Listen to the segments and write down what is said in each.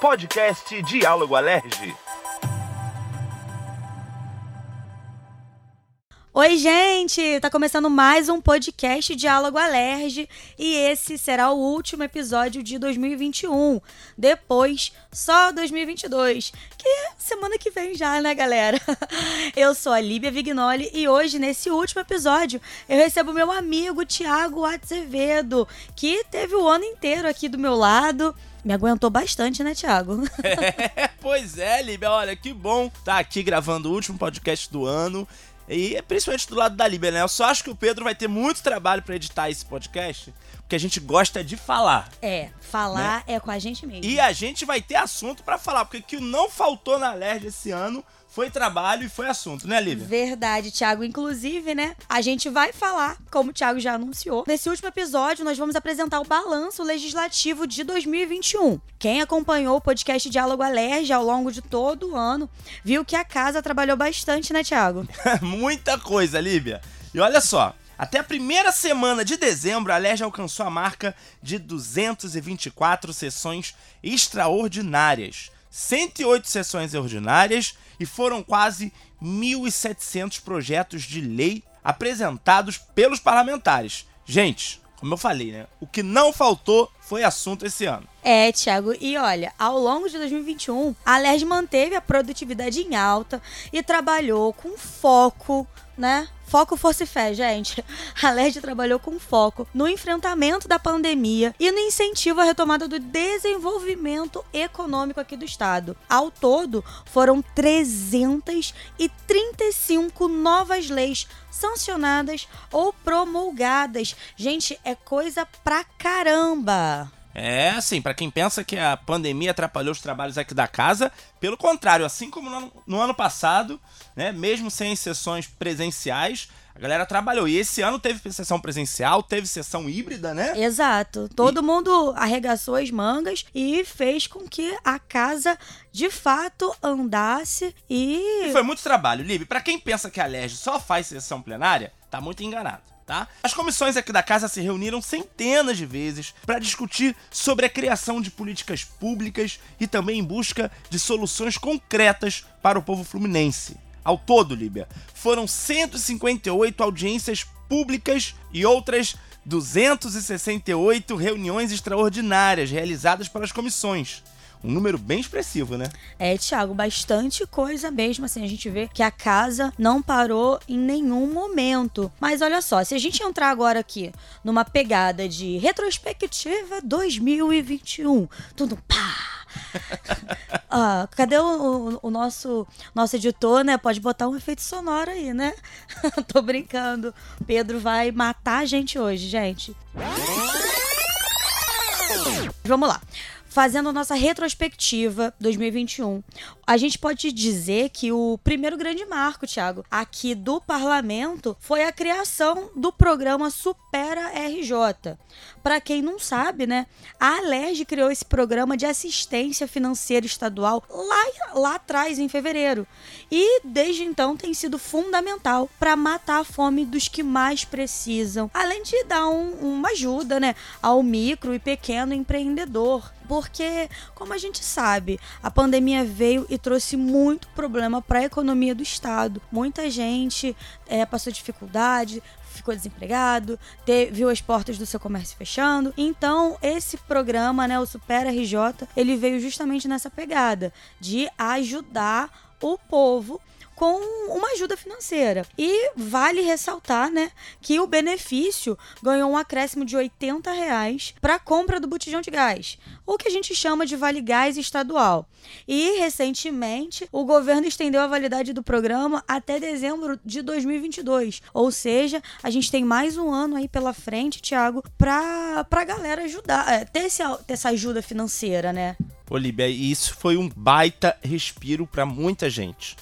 Podcast Diálogo Alerge. Oi, gente! Tá começando mais um podcast Diálogo Alerge e esse será o último episódio de 2021. Depois, só 2022, que é semana que vem já, né, galera? Eu sou a Líbia Vignoli e hoje, nesse último episódio, eu recebo meu amigo Tiago Azevedo, que teve o ano inteiro aqui do meu lado. Me aguentou bastante, né, Thiago? É, pois é, Líbia. Olha, que bom estar tá aqui gravando o último podcast do ano. E é principalmente do lado da Líbia, né? Eu só acho que o Pedro vai ter muito trabalho para editar esse podcast, porque a gente gosta de falar. É, falar né? é com a gente mesmo. E a gente vai ter assunto para falar, porque o que não faltou na LERJ esse ano foi trabalho e foi assunto, né, Lívia? Verdade, Thiago. Inclusive, né, a gente vai falar, como o Thiago já anunciou, nesse último episódio nós vamos apresentar o balanço legislativo de 2021. Quem acompanhou o podcast Diálogo Alerge ao longo de todo o ano, viu que a casa trabalhou bastante, né, Thiago? Muita coisa, Lívia. E olha só, até a primeira semana de dezembro, a Alerj alcançou a marca de 224 sessões extraordinárias, 108 sessões ordinárias e foram quase 1.700 projetos de lei apresentados pelos parlamentares. Gente, como eu falei, né? O que não faltou foi assunto esse ano. É, Thiago, e olha, ao longo de 2021, a LERJ manteve a produtividade em alta e trabalhou com foco, né? Foco, força e fé, gente. A LERJ trabalhou com foco no enfrentamento da pandemia e no incentivo à retomada do desenvolvimento econômico aqui do estado. Ao todo, foram 335 novas leis sancionadas ou promulgadas. Gente, é coisa pra caramba. É, assim, para quem pensa que a pandemia atrapalhou os trabalhos aqui da casa, pelo contrário, assim como no ano, no ano passado, né, mesmo sem sessões presenciais, a galera trabalhou. E esse ano teve sessão presencial, teve sessão híbrida, né? Exato. Todo e... mundo arregaçou as mangas e fez com que a casa de fato andasse e. e foi muito trabalho, Libe. Para quem pensa que a LERJ só faz sessão plenária, tá muito enganado tá? As comissões aqui da casa se reuniram centenas de vezes para discutir sobre a criação de políticas públicas e também em busca de soluções concretas para o povo fluminense. Ao todo, Líbia, foram 158 audiências públicas e outras 268 reuniões extraordinárias realizadas pelas comissões um número bem expressivo, né? É, Thiago, bastante coisa mesmo. Assim, a gente vê que a casa não parou em nenhum momento. Mas olha só, se a gente entrar agora aqui numa pegada de retrospectiva 2021, tudo pá! ah, cadê o, o, o, nosso nosso editor, né? Pode botar um efeito sonoro aí, né? Tô brincando. Pedro vai matar a gente hoje, gente. Vamos lá fazendo a nossa retrospectiva 2021, a gente pode dizer que o primeiro grande marco, Thiago, aqui do parlamento foi a criação do programa Supera RJ. Para quem não sabe, né, a Alerj criou esse programa de assistência financeira estadual lá, lá atrás, em fevereiro. E desde então tem sido fundamental para matar a fome dos que mais precisam, além de dar um, uma ajuda né, ao micro e pequeno empreendedor porque, como a gente sabe, a pandemia veio e trouxe muito problema para a economia do Estado. Muita gente é, passou dificuldade, ficou desempregado, te, viu as portas do seu comércio fechando. Então, esse programa, né, o Super RJ, ele veio justamente nessa pegada de ajudar o povo com uma ajuda financeira. E vale ressaltar, né, que o benefício ganhou um acréscimo de 80 reais para a compra do botijão de gás, o que a gente chama de Vale Gás Estadual. E recentemente o governo estendeu a validade do programa até dezembro de 2022, ou seja, a gente tem mais um ano aí pela frente, Thiago, para a galera ajudar, é, ter, esse, ter essa ajuda financeira, né? Olivia, isso foi um baita respiro para muita gente.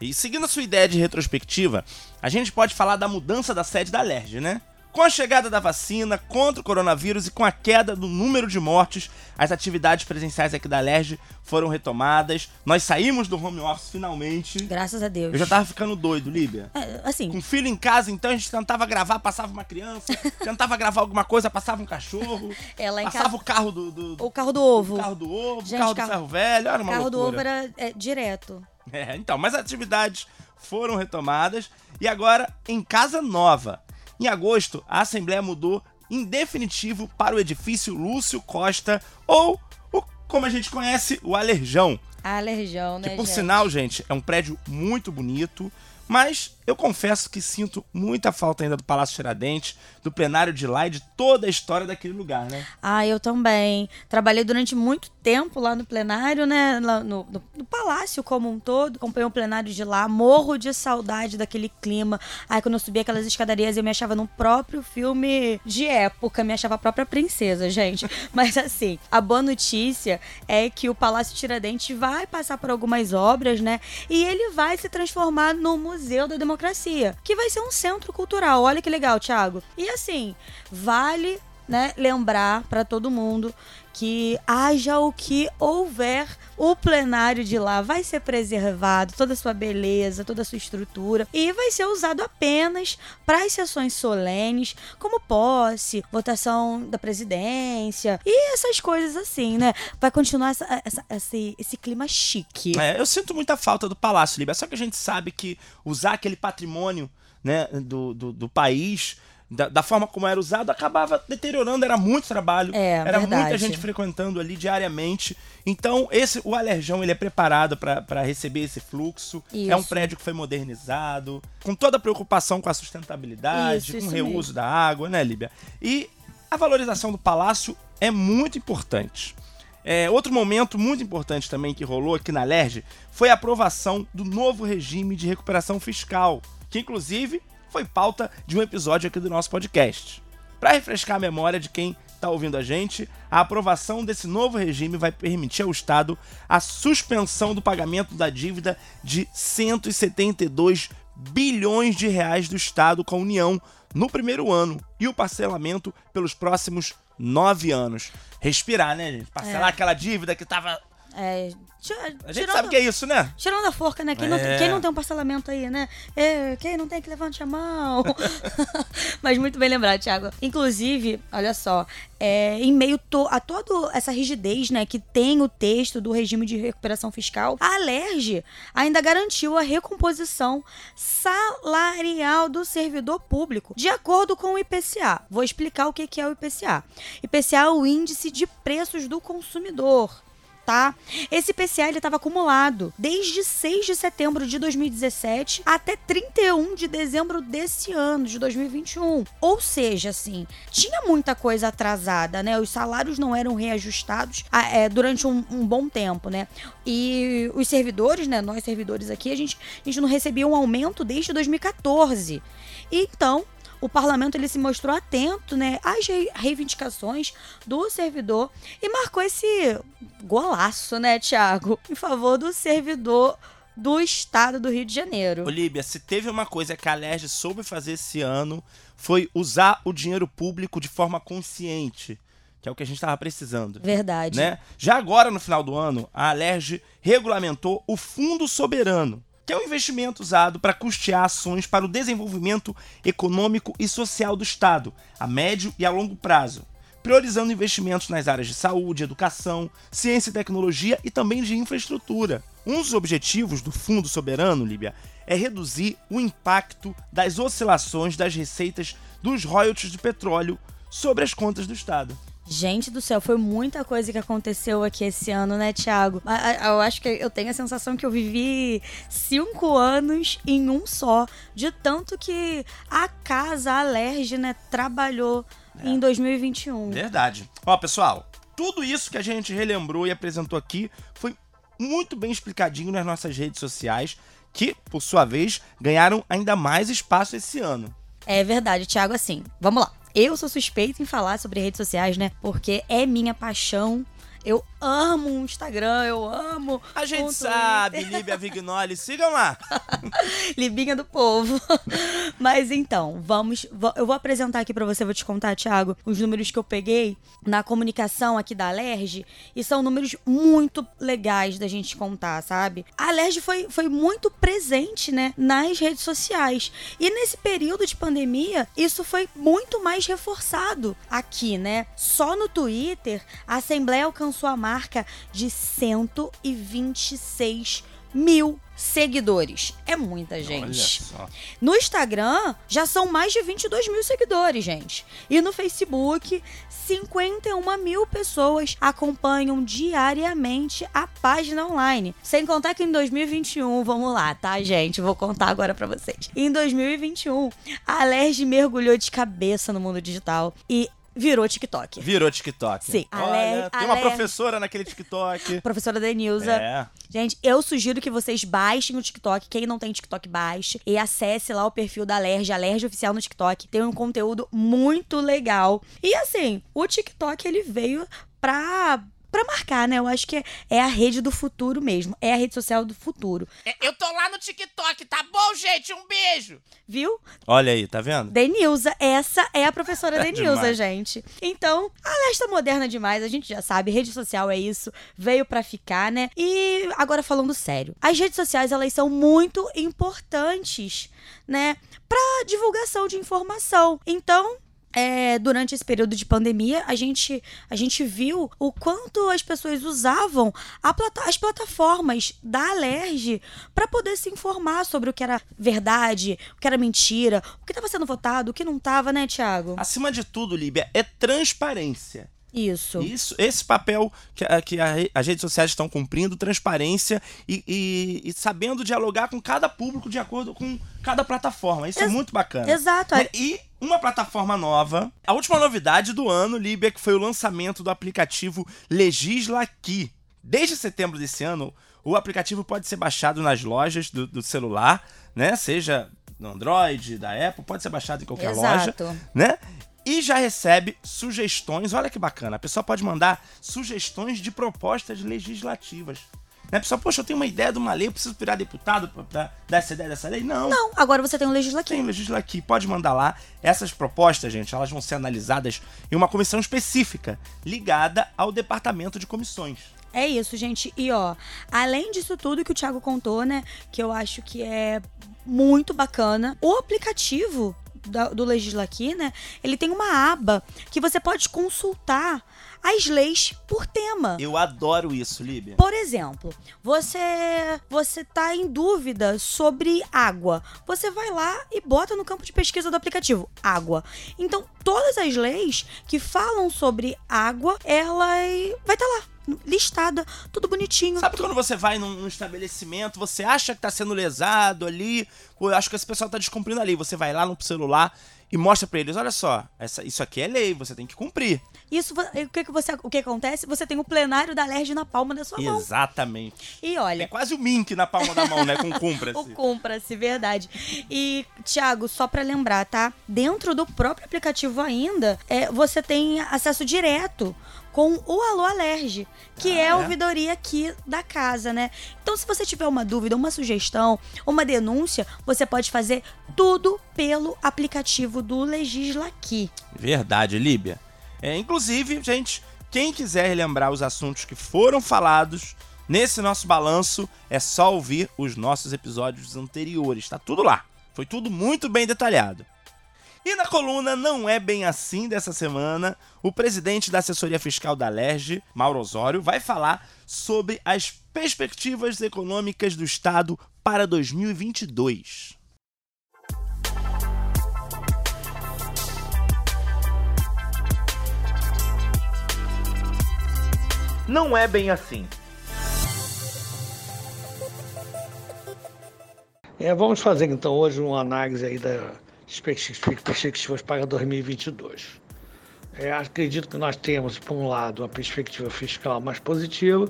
E seguindo a sua ideia de retrospectiva, a gente pode falar da mudança da sede da LERJ, né? Com a chegada da vacina contra o coronavírus e com a queda do número de mortes, as atividades presenciais aqui da LERJ foram retomadas. Nós saímos do home office finalmente. Graças a Deus. Eu já tava ficando doido, Líbia. É, assim, Com filho em casa, então a gente tentava gravar, passava uma criança, tentava gravar alguma coisa, passava um cachorro, é, lá em passava casa. o carro do, do- O carro do ovo. o carro do ovo, o Gente, carro do carro- ferro velho, era O uma carro do loucura. ovo era é, direto. É, então, mas as atividades foram retomadas e agora em casa nova. Em agosto, a Assembleia mudou em definitivo para o edifício Lúcio Costa, ou o, como a gente conhece, o Alerjão. Alerjão, né, Que por gente? sinal, gente, é um prédio muito bonito, mas eu confesso que sinto muita falta ainda do Palácio Tiradentes, do plenário de lá e de toda a história daquele lugar, né? Ah, eu também. Trabalhei durante muito tempo lá no plenário, né? lá no, no- no palácio como um todo. Acompanhei o plenário de lá. Morro de saudade daquele clima. Aí quando eu subi aquelas escadarias, eu me achava num próprio filme de época. Me achava a própria princesa, gente. Mas assim, a boa notícia é que o Palácio Tiradentes vai passar por algumas obras, né? E ele vai se transformar no Museu da Democracia, que vai ser um centro cultural. Olha que legal, Thiago. E assim, vale né, lembrar para todo mundo que haja o que houver, o plenário de lá vai ser preservado, toda a sua beleza, toda a sua estrutura, e vai ser usado apenas para as sessões solenes, como posse, votação da presidência e essas coisas assim, né? Vai continuar essa- essa- esse, esse clima chique. É, eu sinto muita falta do Palácio Líbia, só que a gente sabe que usar aquele patrimônio né, do, do, do país, da, da forma como era usado, acabava deteriorando, era muito trabalho, É, era muita verdade. gente frequentando ali diariamente. Então, esse o Alerjão ele é preparado para receber esse fluxo. É um Isso. prédio que foi modernizado, com toda a preocupação com a sustentabilidade, Isso, com o isso reuso mesmo. da água, né, Líbia? E a valorização do palácio é muito importante. É, outro momento muito importante também que rolou aqui na LERJ foi a aprovação do novo regime de recuperação fiscal, que inclusive foi pauta de um episódio aqui do nosso podcast. Para refrescar a memória de quem está ouvindo a gente, a aprovação desse novo regime vai permitir ao Estado a suspensão do pagamento da dívida de 172 bilhões de reais do Estado com a União no primeiro ano e o parcelamento pelos próximos nove anos. Respirar, né, gente? Parcelar É. aquela dívida que tava. É, ti- A gente sabe o que é isso, né? Tirando a forca, né? Quem, não, É. quem não tem um parcelamento aí, né? É, quem não tem que levante a mão. Mas muito bem lembrado, Thiago. Inclusive, olha só, é, em meio to- a toda essa rigidez, né, que tem o texto do regime de recuperação fiscal, a Alerj ainda garantiu a recomposição salarial do servidor público, de acordo com o IPCA. Vou explicar o que que é o IPCA. IPCA é o índice de preços do consumidor tá? Esse PCA ele estava acumulado desde 6 de setembro de 2017 até 31 de dezembro desse ano, de 2021. Ou seja, assim, tinha muita coisa atrasada, né? Os salários não eram reajustados ah, é, durante um, um bom tempo, né? E os servidores, né? Nós servidores aqui, a gente, a gente não recebia um aumento desde 2014. Então, o parlamento ele se mostrou atento né, às rei- reivindicações do servidor e marcou esse golaço, né, Tiago, em favor do servidor do estado do Rio de Janeiro. Olívia, se teve uma coisa que a Lerge soube fazer esse ano, foi usar o dinheiro público de forma consciente, que é o que a gente estava precisando. Verdade. Né? Já agora, no final do ano, a Alerj regulamentou o Fundo Soberano, que é um investimento usado para custear ações para o desenvolvimento econômico e social do Estado, a médio e a longo prazo, priorizando investimentos nas áreas de saúde, educação, ciência e tecnologia e também de infraestrutura. Um dos objetivos do Fundo Soberano, Líbia, é reduzir o impacto das oscilações das receitas dos royalties de petróleo sobre as contas do Estado. Gente do céu, foi muita coisa que aconteceu aqui esse ano, né, Thiago? Eu acho que eu tenho a sensação que eu vivi cinco anos em um só, de tanto que a casa a Alerj, né, trabalhou em 2021. Verdade. Ó, pessoal, tudo isso que a gente relembrou e apresentou aqui foi muito bem explicadinho nas nossas redes sociais, que, por sua vez, ganharam ainda mais espaço esse ano. É verdade, Thiago, assim, vamos lá. Eu sou suspeita em falar sobre redes sociais, né? Porque é minha paixão. Eu amo o Instagram, eu amo. A gente sabe. Líbia Vignoli, sigam lá. Libinha do povo. Mas então, vamos. Eu vou apresentar aqui pra você, vou te contar, Thiago, os números que eu peguei na comunicação aqui da Alerj. E são números muito legais da gente contar, sabe? A Alerj foi, foi muito presente, né, nas redes sociais. E nesse período de pandemia, isso foi muito mais reforçado aqui, né? Só no Twitter, a Assembleia alcançou a marca de 126 mil seguidores. É muita gente. No Instagram, já são mais de 22 mil seguidores, gente. E no Facebook, 51 mil pessoas acompanham diariamente a página online. Sem contar que em 2021, vamos lá, tá, gente? Vou contar agora pra vocês. Em 2021, a Alerj mergulhou de cabeça no mundo digital e virou TikTok. Virou TikTok. Sim. Olha, Ale- tem uma ale- professora naquele TikTok. Professora Denilza. É. Gente, eu sugiro que vocês baixem o TikTok. Quem não tem TikTok, baixe. E acesse lá o perfil da Alerj, Alerj Oficial no TikTok. Tem um conteúdo muito legal. E assim, o TikTok, ele veio pra... Pra marcar, né? Eu acho que é a rede do futuro mesmo. É a rede social do futuro. Eu tô lá no TikTok, tá bom, gente? Um beijo. Viu? Olha aí, tá vendo? Denilza, essa é a professora É Denilza, demais. gente. Então, a Lesta moderna demais, a gente já sabe, rede social é isso, veio pra ficar, né? E agora falando sério, as redes sociais elas são muito importantes, né, Pra divulgação de informação. Então, é, durante esse período de pandemia, a gente, a gente viu o quanto as pessoas usavam plata- as plataformas da Alerj para poder se informar sobre o que era verdade, o que era mentira, o que estava sendo votado, o que não estava, né, Tiago? Acima de tudo, Líbia, é transparência. Isso. Isso, esse papel que, a- que a as redes sociais estão cumprindo, transparência e, e- e sabendo dialogar com cada público de acordo com cada plataforma. Isso é Ex- muito bacana. Exato. Né? E uma plataforma nova. A última novidade do ano, Líbia, que foi o lançamento do aplicativo Legisla Aqui. Desde setembro desse ano, o aplicativo pode ser baixado nas lojas do, do celular, né? Seja no Android, da Apple, pode ser baixado em qualquer loja Exato. né? E já recebe sugestões. Olha que bacana. A pessoa pode mandar sugestões de propostas legislativas. Né? A pessoa, poxa, eu tenho uma ideia de uma lei, eu preciso virar deputado pra dar essa ideia dessa lei? Não. Não, agora você tem o legislativo. Tem legisla aqui, pode mandar lá. Essas propostas, gente, elas vão ser analisadas em uma comissão específica, ligada ao departamento de comissões. É isso, gente. E ó, além disso tudo que o Thiago contou, né? Que eu acho que é muito bacana. O aplicativo do Legisla aqui, né? Ele tem uma aba que você pode consultar as leis por tema. Eu adoro isso, Líbia. Por exemplo, você você tá em dúvida sobre água. Você vai lá e bota no campo de pesquisa do aplicativo água. Então, todas as leis que falam sobre água, ela vai estar lá listada, tudo bonitinho. Sabe quando você vai num, num estabelecimento, você acha que tá sendo lesado ali, ou eu acho que esse pessoal tá descumprindo ali, você vai lá no celular e mostra pra eles, olha só, essa, isso aqui é lei, você tem que cumprir. Isso, o que que você o que acontece? Você tem o plenário da LERJ na palma da sua mão. Exatamente. E É olha, quase o Mink na palma da mão, né, com cumpra o cumpra-se, verdade. E, Thiago, só pra lembrar, tá? Dentro do próprio aplicativo ainda, é, você tem acesso direto com o Alô Alerge, que Ah, é a é? ouvidoria aqui da casa, né? Então, se você tiver uma dúvida, uma sugestão, uma denúncia, você pode fazer tudo pelo aplicativo do Legisla aqui. Verdade, Líbia. É, inclusive, gente, quem quiser relembrar os assuntos que foram falados nesse nosso balanço, é só ouvir os nossos episódios anteriores. Tá tudo lá. Foi tudo muito bem detalhado. E na coluna Não é Bem Assim dessa semana, o presidente da assessoria fiscal da LERJ, Mauro Osório, vai falar sobre as perspectivas econômicas do Estado para 2022. Não é bem assim. É, vamos fazer então hoje uma análise aí das perspectivas para 2022. É, acredito que nós temos, por um lado, uma perspectiva fiscal mais positiva,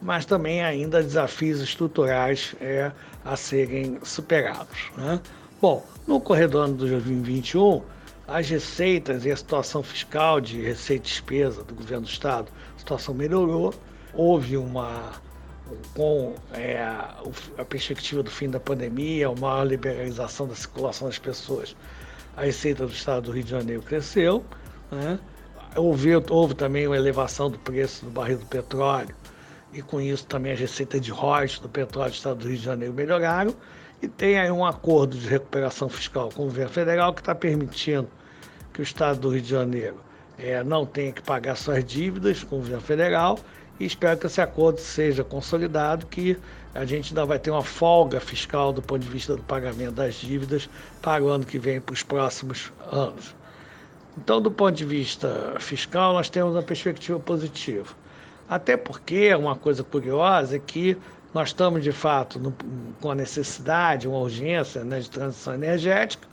mas também ainda desafios estruturais é, a serem superados. né? Bom, no corredor de 2021, as receitas e a situação fiscal de receita e despesa do governo do Estado, a situação melhorou houve uma com é, a perspectiva do fim da pandemia, uma maior liberalização da circulação das pessoas, a receita do Estado do Rio de Janeiro cresceu. Né? Houve, houve também uma elevação do preço do barril do petróleo e com isso também as receitas de royalties do petróleo do Estado do Rio de Janeiro melhoraram. E tem aí um acordo de recuperação fiscal com o governo federal que está permitindo que o Estado do Rio de Janeiro é, não tenha que pagar suas dívidas com o governo federal e espero que esse acordo seja consolidado, que a gente ainda vai ter uma folga fiscal do ponto de vista do pagamento das dívidas para o ano que vem, para os próximos anos. Então, do ponto de vista fiscal, nós temos uma perspectiva positiva. Até porque uma coisa curiosa é que nós estamos, de fato, no, com a necessidade, uma urgência né, de transição energética.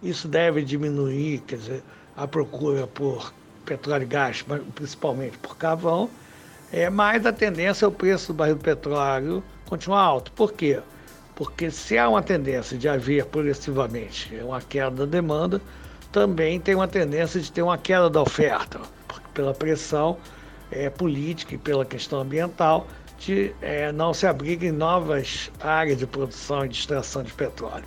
Isso deve diminuir, quer dizer, a procura por petróleo e gás, principalmente por carvão, é, mas a tendência é o preço do barril do petróleo continuar alto. Por quê? Porque se há uma tendência de haver progressivamente uma queda da demanda, também tem uma tendência de ter uma queda da oferta, pela pressão é, política e pela questão ambiental de é, não se abrirem novas áreas de produção e de extração de petróleo.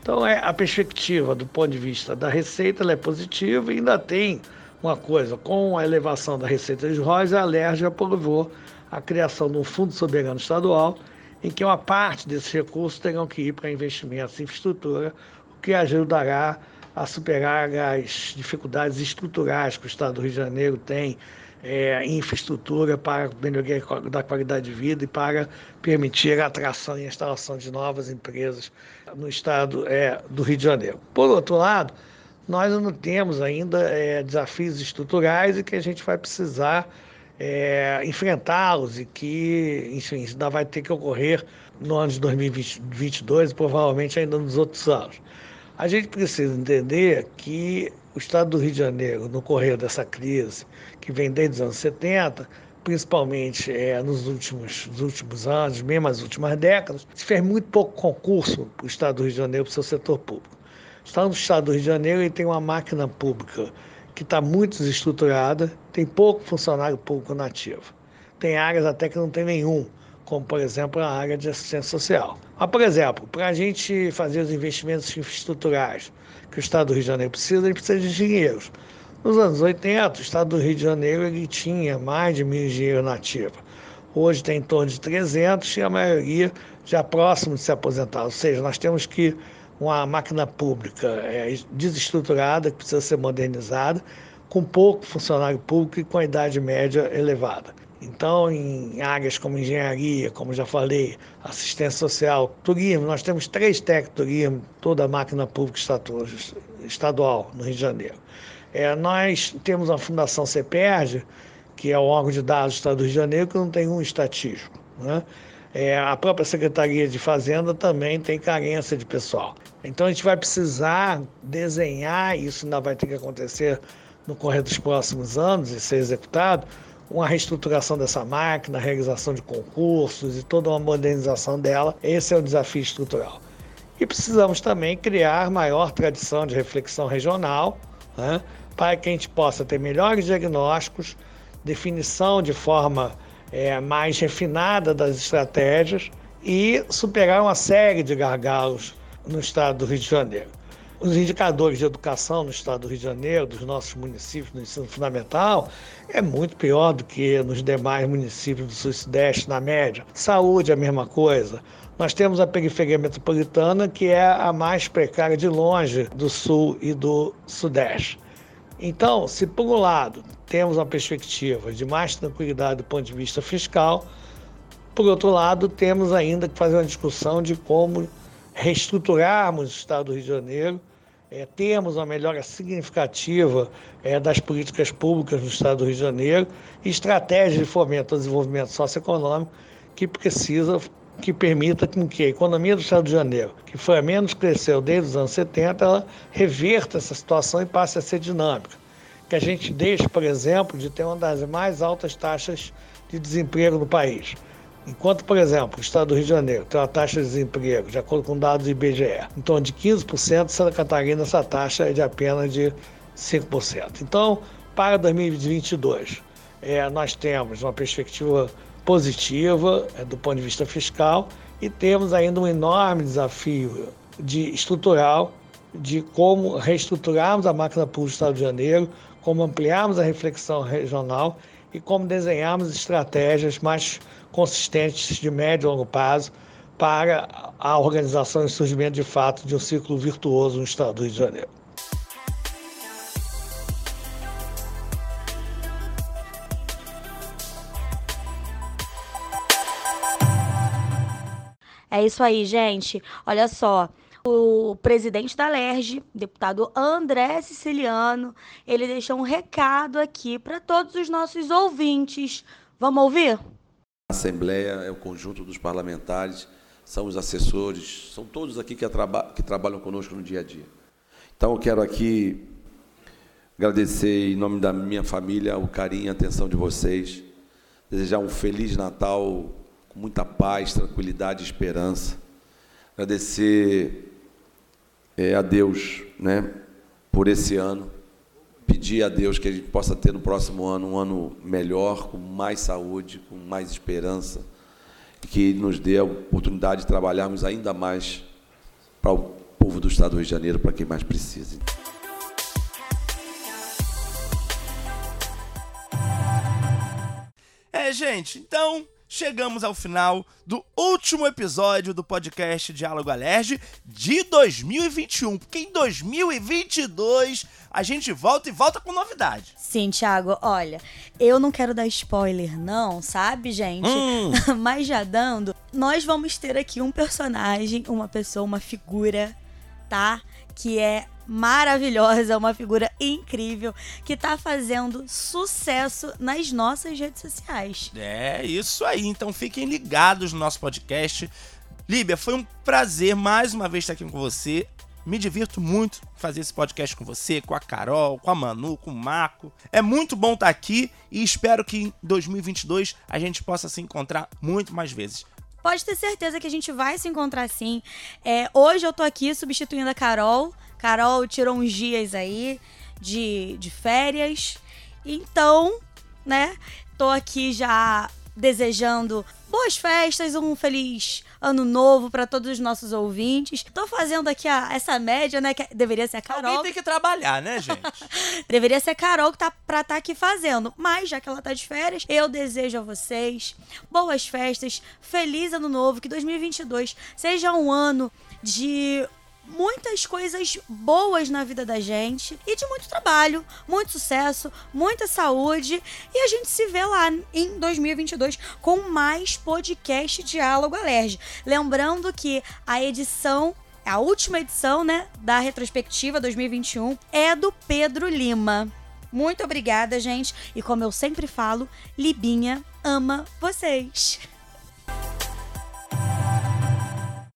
Então, é, a perspectiva do ponto de vista da receita é positiva e ainda tem uma coisa, com a elevação da receita de royalties, a LERJ aprovou a criação de um fundo soberano estadual, em que uma parte desses recursos terão que ir para investimentos em infraestrutura, o que ajudará a superar as dificuldades estruturais que o Estado do Rio de Janeiro tem é, infraestrutura para melhoria da qualidade de vida e para permitir a atração e instalação de novas empresas no estado é, do Rio de Janeiro. Por outro lado, nós não temos ainda é, desafios estruturais e que a gente vai precisar é, enfrentá-los e que, enfim, ainda vai ter que ocorrer no ano de 2022 e provavelmente ainda nos outros anos. A gente precisa entender que o estado do Rio de Janeiro, no correr dessa crise, que vem desde os anos 70, principalmente é, nos, últimos, nos últimos anos, mesmo as últimas décadas, se fez muito pouco concurso para o estado do Rio de Janeiro, para o seu setor público. O estado do estado do Rio de Janeiro ele tem uma máquina pública que está muito desestruturada, tem pouco funcionário público nativo. Tem áreas até que não tem nenhum, como por exemplo a área de assistência social. Mas, por exemplo, para a gente fazer os investimentos infraestruturais, que o Estado do Rio de Janeiro precisa, ele precisa de engenheiros. Nos anos 80, o Estado do Rio de Janeiro ele tinha mais de mil engenheiros nativos. Hoje tem em torno de 300 e a maioria já próximo de se aposentar. Ou seja, nós temos que uma máquina pública é, desestruturada, que precisa ser modernizada, com pouco funcionário público e com a idade média elevada. Então, em áreas como engenharia, como já falei, assistência social, turismo, nós temos três de turismo, toda a máquina pública estadual no Rio de Janeiro. É, nós temos a Fundação CEPERJ, que é o órgão de dados do Estado do Rio de Janeiro, que não tem um estatístico. Né? É, a própria Secretaria de Fazenda também tem carência de pessoal. Então a gente vai precisar desenhar, isso ainda vai ter que acontecer no correr dos próximos anos e ser executado, uma reestruturação dessa máquina, realização de concursos e toda uma modernização dela. Esse é o desafio estrutural. E precisamos também criar maior tradição de reflexão regional, né, para que a gente possa ter melhores diagnósticos, definição de forma é, mais refinada das estratégias e superar uma série de gargalos no estado do Rio de Janeiro os indicadores de educação no estado do Rio de Janeiro, dos nossos municípios no ensino fundamental, é muito pior do que nos demais municípios do Sul-Sudeste, na média. Saúde é a mesma coisa. Nós temos a periferia metropolitana, que é a mais precária de longe do Sul e do Sudeste. Então, se por um lado temos uma perspectiva de mais tranquilidade do ponto de vista fiscal, por outro lado, temos ainda que fazer uma discussão de como reestruturarmos o Estado do Rio de Janeiro é, termos uma melhora significativa é, das políticas públicas no Estado do Rio de Janeiro estratégias de fomento ao desenvolvimento socioeconômico que precisa que permita com que a economia do Estado de Janeiro, que foi a menos cresceu desde os anos 70, ela reverta essa situação e passe a ser dinâmica. Que a gente deixe, por exemplo, de ter uma das mais altas taxas de desemprego no país. Enquanto, por exemplo, o estado do Rio de Janeiro tem uma taxa de desemprego, de acordo com dados do IBGE, em torno de 15%, Santa Catarina essa taxa é de apenas de 5%. Então, para 2022, é, nós temos uma perspectiva positiva é, do ponto de vista fiscal e temos ainda um enorme desafio de estrutural de como reestruturarmos a máquina pública do Estado de Janeiro, como ampliarmos a reflexão regional e como desenharmos estratégias mais consistentes de médio e longo prazo para a organização e surgimento de fato de um ciclo virtuoso no Estado do Rio de Janeiro. É isso aí, gente. Olha só. O presidente da LERJ, deputado André Siciliano, ele deixou um recado aqui para todos os nossos ouvintes. Vamos ouvir? A Assembleia é o conjunto dos parlamentares, são os assessores, são todos aqui que, traba que trabalham conosco no dia a dia. Então, eu quero aqui agradecer, em nome da minha família, o carinho e a atenção de vocês, desejar um Feliz Natal com muita paz, tranquilidade e esperança. Agradecer é, a Deus né, por esse ano. Pedir a Deus que a gente possa ter no próximo ano um ano melhor, com mais saúde, com mais esperança, e que nos dê a oportunidade de trabalharmos ainda mais para o povo do Estado do Rio de Janeiro, para quem mais precisa. É, gente, então chegamos ao final do último episódio do podcast Diálogo Alerge de 2021. Porque em 2022 a gente volta e volta com novidade. Sim, Thiago, olha, eu não quero dar spoiler, não, sabe, gente? Hum. Mas já dando, nós vamos ter aqui um personagem, uma pessoa, uma figura, tá? Que é maravilhosa, uma figura incrível que tá fazendo sucesso nas nossas redes sociais. É, isso aí. Então fiquem ligados no nosso podcast. Líbia, foi um prazer mais uma vez estar aqui com você. Me divirto muito fazer esse podcast com você, com a Carol, com a Manu, com o Marco. É muito bom estar aqui e espero que em 2022 a gente possa se encontrar muito mais vezes. Pode ter certeza que a gente vai se encontrar sim. É, hoje eu tô aqui substituindo a Carol. Carol tirou uns dias aí de, de férias. Então, né, tô aqui já desejando boas festas, um feliz ano novo para todos os nossos ouvintes. Tô fazendo aqui a, essa média, né, que deveria ser a Carol. Alguém tem que trabalhar, né, gente? Deveria ser a Carol que tá pra estar tá aqui fazendo. Mas, já que ela tá de férias, eu desejo a vocês boas festas, feliz ano novo, que 2022 seja um ano de muitas coisas boas na vida da gente e de muito trabalho, muito sucesso, muita saúde e a gente se vê lá em 2022 com mais podcast Diálogo Alerge. Lembrando que a edição a última edição, né, da retrospectiva 2021 é do Pedro Lima. Muito obrigada, gente. E como eu sempre falo, Libinha ama vocês.